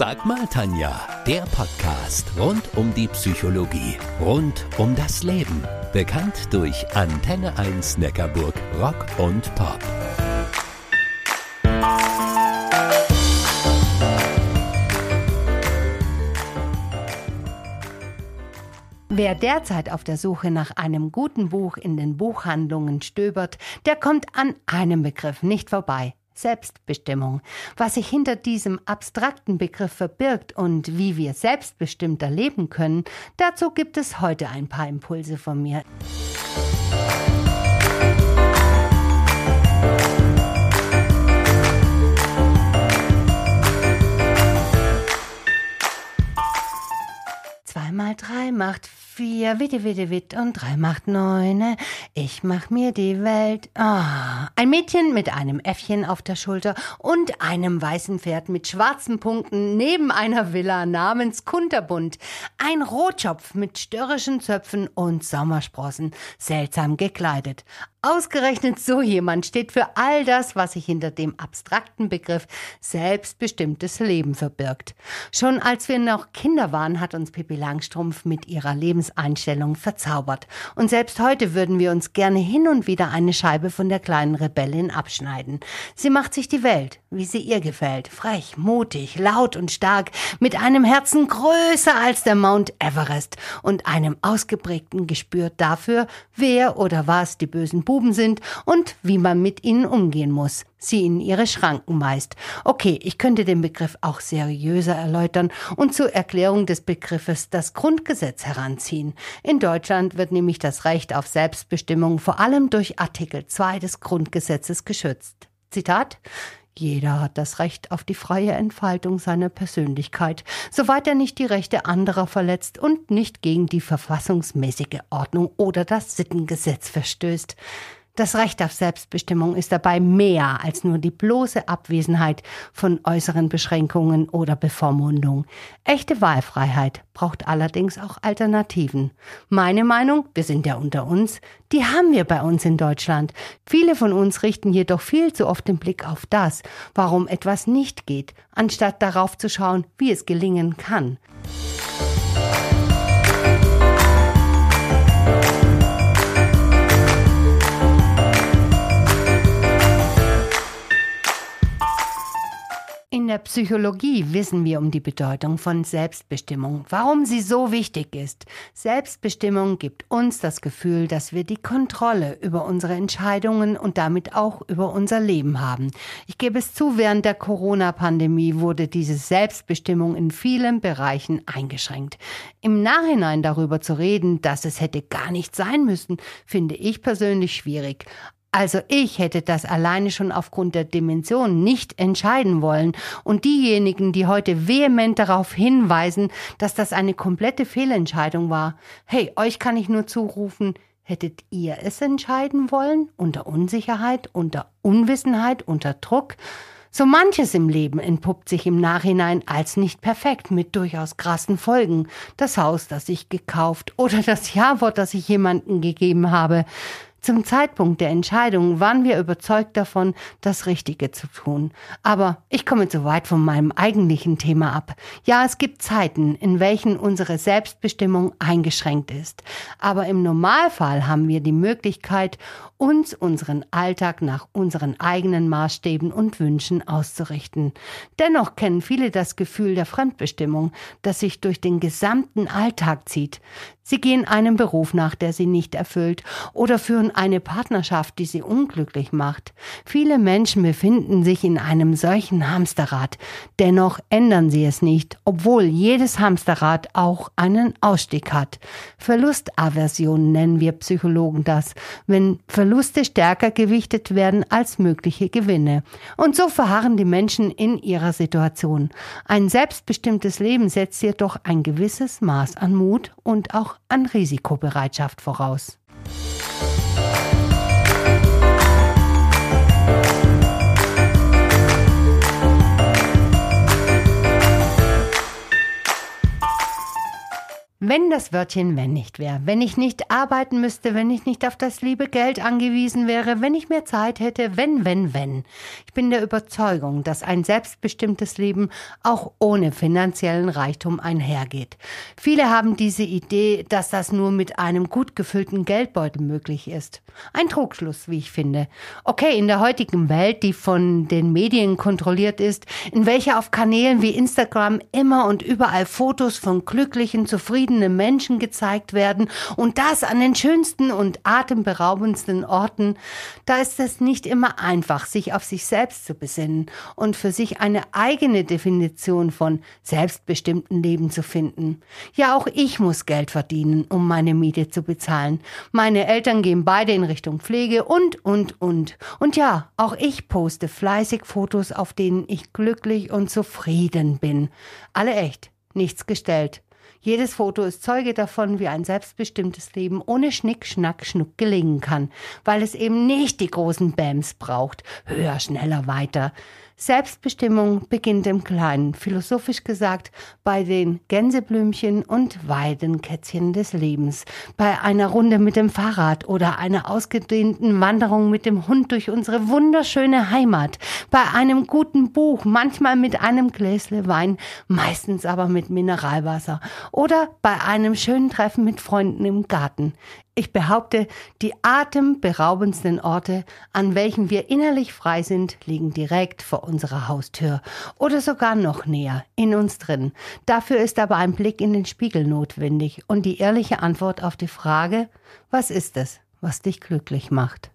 Sag mal, Tanja, der Podcast rund um die Psychologie, rund um das Leben. Bekannt durch Antenne 1 Neckarburg Rock und Pop. Wer derzeit auf der Suche nach einem guten Buch in den Buchhandlungen stöbert, der kommt an einem Begriff nicht vorbei. Selbstbestimmung. Was sich hinter diesem abstrakten Begriff verbirgt und wie wir selbstbestimmter leben können, dazu gibt es heute ein paar Impulse von mir. Zwei mal drei macht vier, witte, witte, witt und drei macht neune. Ich mach mir die Welt. Ah, ein Mädchen mit einem Äffchen auf der Schulter und einem weißen Pferd mit schwarzen Punkten neben einer Villa namens Kunterbund. Ein Rotschopf mit störrischen Zöpfen und Sommersprossen, seltsam gekleidet. Ausgerechnet so jemand steht für all das, was sich hinter dem abstrakten Begriff selbstbestimmtes Leben verbirgt. Schon als wir noch Kinder waren, hat uns Pippi Langstrumpf mit ihrer Lebenseinstellung verzaubert. Und selbst heute würden wir uns gerne hin und wieder eine Scheibe von der kleinen Rebellin abschneiden. Sie macht sich die Welt, wie sie ihr gefällt. Frech, mutig, laut und stark, mit einem Herzen größer als der Mount Everest und einem ausgeprägten Gespür dafür, wer oder was die bösen Buben sind und wie man mit ihnen umgehen muss, sie in ihre Schranken meist. Okay, ich könnte den Begriff auch seriöser erläutern und zur Erklärung des Begriffes das Grundgesetz heranziehen. In Deutschland wird nämlich das Recht auf Selbstbestimmung vor allem durch Artikel 2 des Grundgesetzes geschützt. Zitat jeder hat das Recht auf die freie Entfaltung seiner Persönlichkeit, soweit er nicht die Rechte anderer verletzt und nicht gegen die verfassungsmäßige Ordnung oder das Sittengesetz verstößt. Das Recht auf Selbstbestimmung ist dabei mehr als nur die bloße Abwesenheit von äußeren Beschränkungen oder Bevormundung. Echte Wahlfreiheit braucht allerdings auch Alternativen. Meine Meinung, wir sind ja unter uns, die haben wir bei uns in Deutschland. Viele von uns richten jedoch viel zu oft den Blick auf das, warum etwas nicht geht, anstatt darauf zu schauen, wie es gelingen kann. In der Psychologie wissen wir um die Bedeutung von Selbstbestimmung, warum sie so wichtig ist. Selbstbestimmung gibt uns das Gefühl, dass wir die Kontrolle über unsere Entscheidungen und damit auch über unser Leben haben. Ich gebe es zu, während der Corona-Pandemie wurde diese Selbstbestimmung in vielen Bereichen eingeschränkt. Im Nachhinein darüber zu reden, dass es hätte gar nicht sein müssen, finde ich persönlich schwierig. Also ich hätte das alleine schon aufgrund der Dimension nicht entscheiden wollen. Und diejenigen, die heute vehement darauf hinweisen, dass das eine komplette Fehlentscheidung war, hey, euch kann ich nur zurufen, hättet ihr es entscheiden wollen? Unter Unsicherheit, unter Unwissenheit, unter Druck? So manches im Leben entpuppt sich im Nachhinein als nicht perfekt mit durchaus krassen Folgen. Das Haus, das ich gekauft oder das Ja-Wort, das ich jemanden gegeben habe. Zum Zeitpunkt der Entscheidung waren wir überzeugt davon, das Richtige zu tun. Aber ich komme zu weit von meinem eigentlichen Thema ab. Ja, es gibt Zeiten, in welchen unsere Selbstbestimmung eingeschränkt ist. Aber im Normalfall haben wir die Möglichkeit, uns unseren Alltag nach unseren eigenen Maßstäben und Wünschen auszurichten. Dennoch kennen viele das Gefühl der Fremdbestimmung, das sich durch den gesamten Alltag zieht. Sie gehen einem Beruf nach, der sie nicht erfüllt, oder führen eine Partnerschaft, die sie unglücklich macht. Viele Menschen befinden sich in einem solchen Hamsterrad. Dennoch ändern sie es nicht, obwohl jedes Hamsterrad auch einen Ausstieg hat. Verlustaversion nennen wir Psychologen das, wenn Verluste stärker gewichtet werden als mögliche Gewinne. Und so verharren die Menschen in ihrer Situation. Ein selbstbestimmtes Leben setzt jedoch ein gewisses Maß an Mut und auch an Risikobereitschaft voraus. Wenn das Wörtchen wenn nicht wäre, wenn ich nicht arbeiten müsste, wenn ich nicht auf das liebe Geld angewiesen wäre, wenn ich mehr Zeit hätte, wenn, wenn, wenn. Ich bin der Überzeugung, dass ein selbstbestimmtes Leben auch ohne finanziellen Reichtum einhergeht. Viele haben diese Idee, dass das nur mit einem gut gefüllten Geldbeutel möglich ist. Ein Trugschluss, wie ich finde. Okay, in der heutigen Welt, die von den Medien kontrolliert ist, in welcher auf Kanälen wie Instagram immer und überall Fotos von glücklichen, zufriedenen Menschen gezeigt werden und das an den schönsten und atemberaubendsten Orten, da ist es nicht immer einfach, sich auf sich selbst zu besinnen und für sich eine eigene Definition von selbstbestimmten Leben zu finden. Ja, auch ich muss Geld verdienen, um meine Miete zu bezahlen. Meine Eltern gehen beide in Richtung Pflege und, und, und. Und ja, auch ich poste fleißig Fotos, auf denen ich glücklich und zufrieden bin. Alle echt, nichts gestellt. Jedes Foto ist Zeuge davon, wie ein selbstbestimmtes Leben ohne Schnick, Schnack, Schnuck gelingen kann, weil es eben nicht die großen Bams braucht. Höher, schneller, weiter. Selbstbestimmung beginnt im Kleinen, philosophisch gesagt, bei den Gänseblümchen und Weidenkätzchen des Lebens, bei einer Runde mit dem Fahrrad oder einer ausgedehnten Wanderung mit dem Hund durch unsere wunderschöne Heimat, bei einem guten Buch, manchmal mit einem Gläsle Wein, meistens aber mit Mineralwasser. Oder bei einem schönen Treffen mit Freunden im Garten. Ich behaupte, die atemberaubendsten Orte, an welchen wir innerlich frei sind, liegen direkt vor unserer Haustür oder sogar noch näher, in uns drin. Dafür ist aber ein Blick in den Spiegel notwendig und die ehrliche Antwort auf die Frage, was ist es, was dich glücklich macht?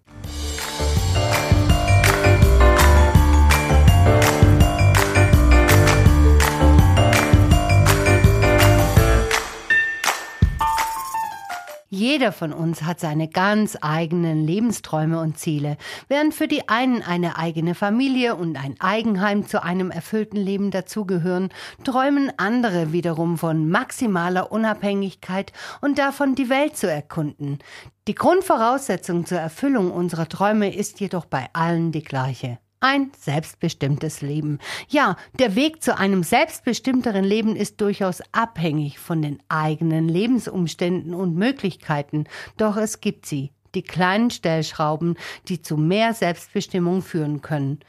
Jeder von uns hat seine ganz eigenen Lebensträume und Ziele. Während für die einen eine eigene Familie und ein Eigenheim zu einem erfüllten Leben dazugehören, träumen andere wiederum von maximaler Unabhängigkeit und davon, die Welt zu erkunden. Die Grundvoraussetzung zur Erfüllung unserer Träume ist jedoch bei allen die gleiche. Ein selbstbestimmtes Leben. Ja, der Weg zu einem selbstbestimmteren Leben ist durchaus abhängig von den eigenen Lebensumständen und Möglichkeiten, doch es gibt sie die kleinen Stellschrauben, die zu mehr Selbstbestimmung führen können.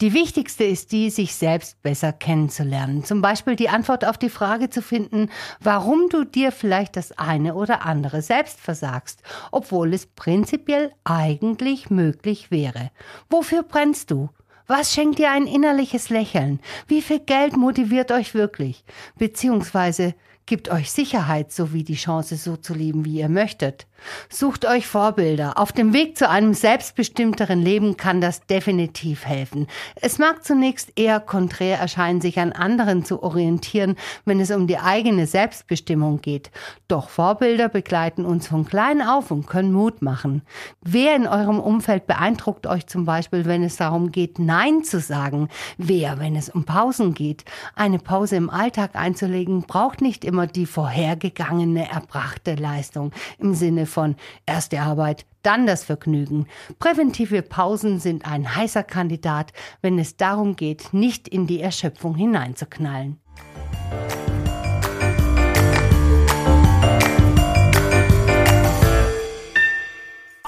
Die wichtigste ist die, sich selbst besser kennenzulernen. Zum Beispiel die Antwort auf die Frage zu finden, warum du dir vielleicht das eine oder andere selbst versagst, obwohl es prinzipiell eigentlich möglich wäre. Wofür brennst du? Was schenkt dir ein innerliches Lächeln? Wie viel Geld motiviert euch wirklich? Beziehungsweise gibt euch Sicherheit sowie die Chance, so zu leben, wie ihr möchtet. Sucht euch Vorbilder. Auf dem Weg zu einem selbstbestimmteren Leben kann das definitiv helfen. Es mag zunächst eher konträr erscheinen, sich an anderen zu orientieren, wenn es um die eigene Selbstbestimmung geht. Doch Vorbilder begleiten uns von klein auf und können Mut machen. Wer in eurem Umfeld beeindruckt euch zum Beispiel, wenn es darum geht, Nein zu sagen? Wer, wenn es um Pausen geht? Eine Pause im Alltag einzulegen, braucht nicht immer die vorhergegangene erbrachte Leistung im Sinne von erst die Arbeit, dann das Vergnügen. Präventive Pausen sind ein heißer Kandidat, wenn es darum geht, nicht in die Erschöpfung hineinzuknallen.